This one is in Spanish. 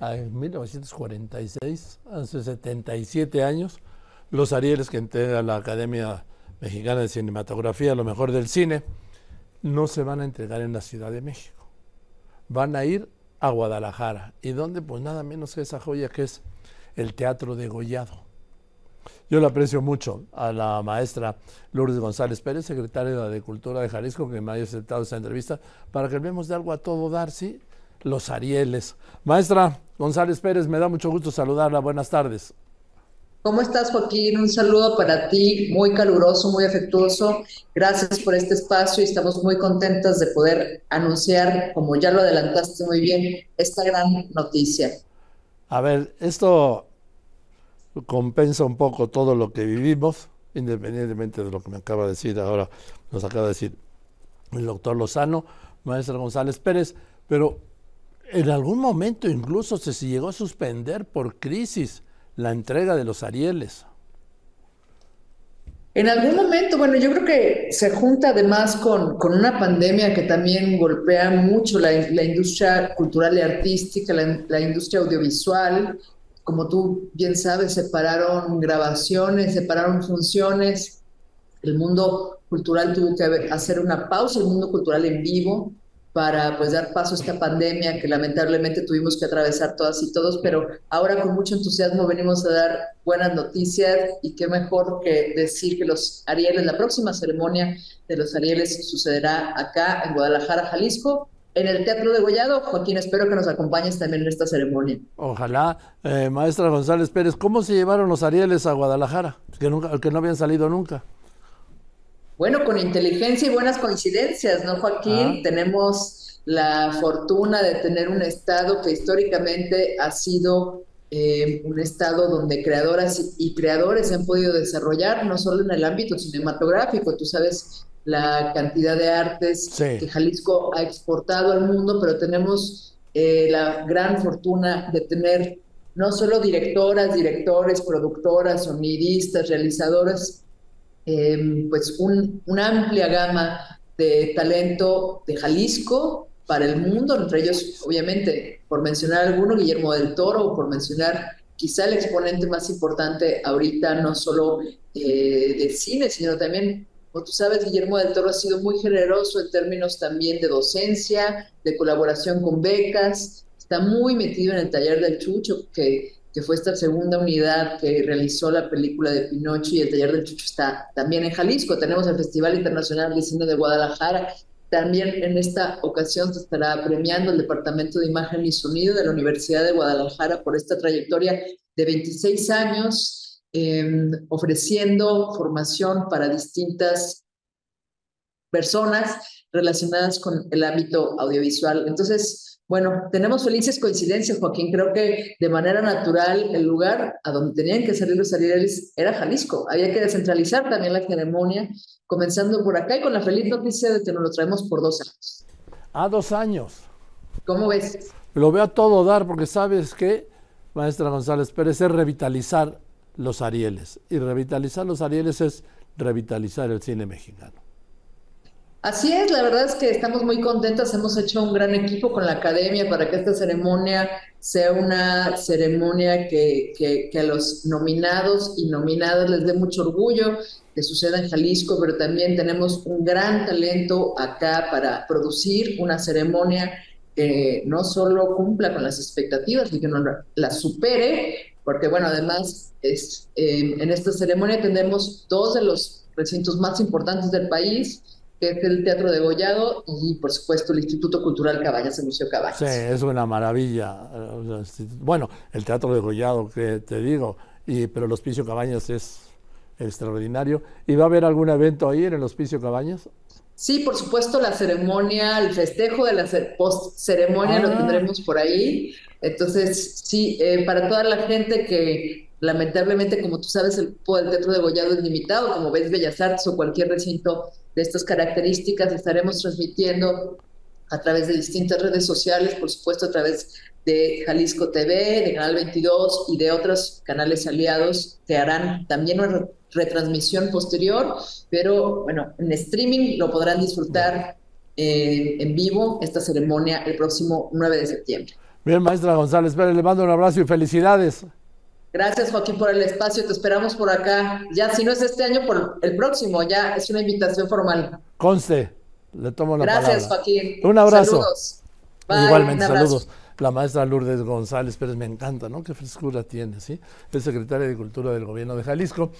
en 1946, hace 77 años, los Arieles que entrega la Academia Mexicana de Cinematografía, lo mejor del cine, no se van a entregar en la Ciudad de México. Van a ir a Guadalajara. ¿Y dónde? Pues nada menos que esa joya que es el Teatro de Gollado. Yo le aprecio mucho a la maestra Lourdes González Pérez, secretaria de Cultura de Jalisco, que me haya aceptado esta entrevista, para que hablemos de algo a todo dar, ¿sí? Los Arieles. Maestra González Pérez, me da mucho gusto saludarla. Buenas tardes. ¿Cómo estás, Joaquín? Un saludo para ti, muy caluroso, muy afectuoso. Gracias por este espacio y estamos muy contentas de poder anunciar, como ya lo adelantaste muy bien, esta gran noticia. A ver, esto compensa un poco todo lo que vivimos, independientemente de lo que me acaba de decir ahora, nos acaba de decir el doctor Lozano, maestra González Pérez, pero en algún momento incluso se llegó a suspender por crisis la entrega de los Arieles. En algún momento, bueno, yo creo que se junta además con, con una pandemia que también golpea mucho la, la industria cultural y artística, la, la, industria audiovisual. Como tú bien sabes, separaron grabaciones, separaron funciones. El mundo cultural tuvo que hacer una pausa, el mundo cultural en vivo para pues dar paso a esta pandemia que lamentablemente tuvimos que atravesar todas y todos, pero ahora con mucho entusiasmo venimos a dar buenas noticias y qué mejor que decir que los Arieles, la próxima ceremonia de los Arieles sucederá acá en Guadalajara, Jalisco, en el Teatro de Gollado. Joaquín, espero que nos acompañes también en esta ceremonia. Ojalá. Eh, maestra González Pérez, ¿cómo se llevaron los Arieles a Guadalajara? Que, nunca, que no habían salido nunca. Bueno, con inteligencia y buenas coincidencias, ¿no, Joaquín? Ah. Tenemos la fortuna de tener un estado que históricamente ha sido eh, un estado donde creadoras y creadores han podido desarrollar, no solo en el ámbito cinematográfico, tú sabes la cantidad de artes que Jalisco ha exportado al mundo, pero tenemos eh, la gran fortuna de tener no solo directoras, directores, productoras, sonidistas, realizadoras Em, pues una amplia gama de talento de Jalisco para el mundo, entre ellos, obviamente, por mencionar alguno, Guillermo del Toro, por mencionar quizá el exponente más importante ahorita, no solo eh, de cine, sino también, como tú sabes, Guillermo del Toro ha sido muy generoso en términos también de docencia, de colaboración con becas, está muy metido en el taller del Chucho, que que fue esta segunda unidad que realizó la película de Pinocho y el taller del Chucho está también en Jalisco. Tenemos el Festival Internacional de Cine de Guadalajara. También en esta ocasión se estará premiando el Departamento de Imagen y Sonido de la Universidad de Guadalajara por esta trayectoria de 26 años em, ofreciendo formación para distintas personas relacionadas con el ámbito audiovisual. Entonces, bueno, tenemos felices coincidencias, Joaquín. Creo que de manera natural el lugar a donde tenían que salir los Arieles era Jalisco. Había que descentralizar también la ceremonia, comenzando por acá y con la feliz noticia de que nos lo traemos por dos años. A dos años. ¿Cómo ves? Lo veo a todo dar porque sabes que, maestra González Pérez, es revitalizar los Arieles. Y revitalizar los Arieles es revitalizar el cine mexicano. Así es, la verdad es que estamos muy contentas, hemos hecho un gran equipo con la academia para que esta ceremonia sea una ceremonia que, que, a los nominados y nominadas les dé mucho orgullo que suceda en Jalisco, pero también tenemos un gran talento acá para producir una ceremonia que no solo cumpla con las expectativas, sino que no las supere, porque bueno, además es, eh, en esta ceremonia tenemos dos de los recintos más importantes del país, que es el Teatro de Gollado y por supuesto el Instituto Cultural Cabañas, el Museo Cabañas. Sí, es una maravilla. Bueno, el Teatro de Gollado, que te digo, y, pero el Hospicio Cabañas es extraordinario. ¿Y va a haber algún evento ahí en el Hospicio Cabañas? Sí, por supuesto, la ceremonia, el festejo de la post-ceremonia lo ah. tendremos por ahí. Entonces, sí, eh, para toda la gente que lamentablemente, como tú sabes, el, el Teatro de Gollado es limitado, como ves Bellas Artes o cualquier recinto estas características. Estaremos transmitiendo a través de distintas redes sociales, por supuesto a través de Jalisco TV, de Canal 22 y de otros canales aliados que harán también una retransmisión posterior, pero bueno, en streaming lo podrán disfrutar eh, en vivo esta ceremonia el próximo 9 de septiembre. Bien, maestra González le mando un abrazo y felicidades. Gracias, Joaquín, por el espacio. Te esperamos por acá. Ya, si no es este año, por el próximo. Ya es una invitación formal. Conste, le tomo la Gracias, palabra. Joaquín. Un abrazo. Saludos. Bye, Igualmente, un abrazo. saludos. La maestra Lourdes González Pérez, me encanta, ¿no? Qué frescura tiene, ¿sí? Es secretaria de Cultura del Gobierno de Jalisco.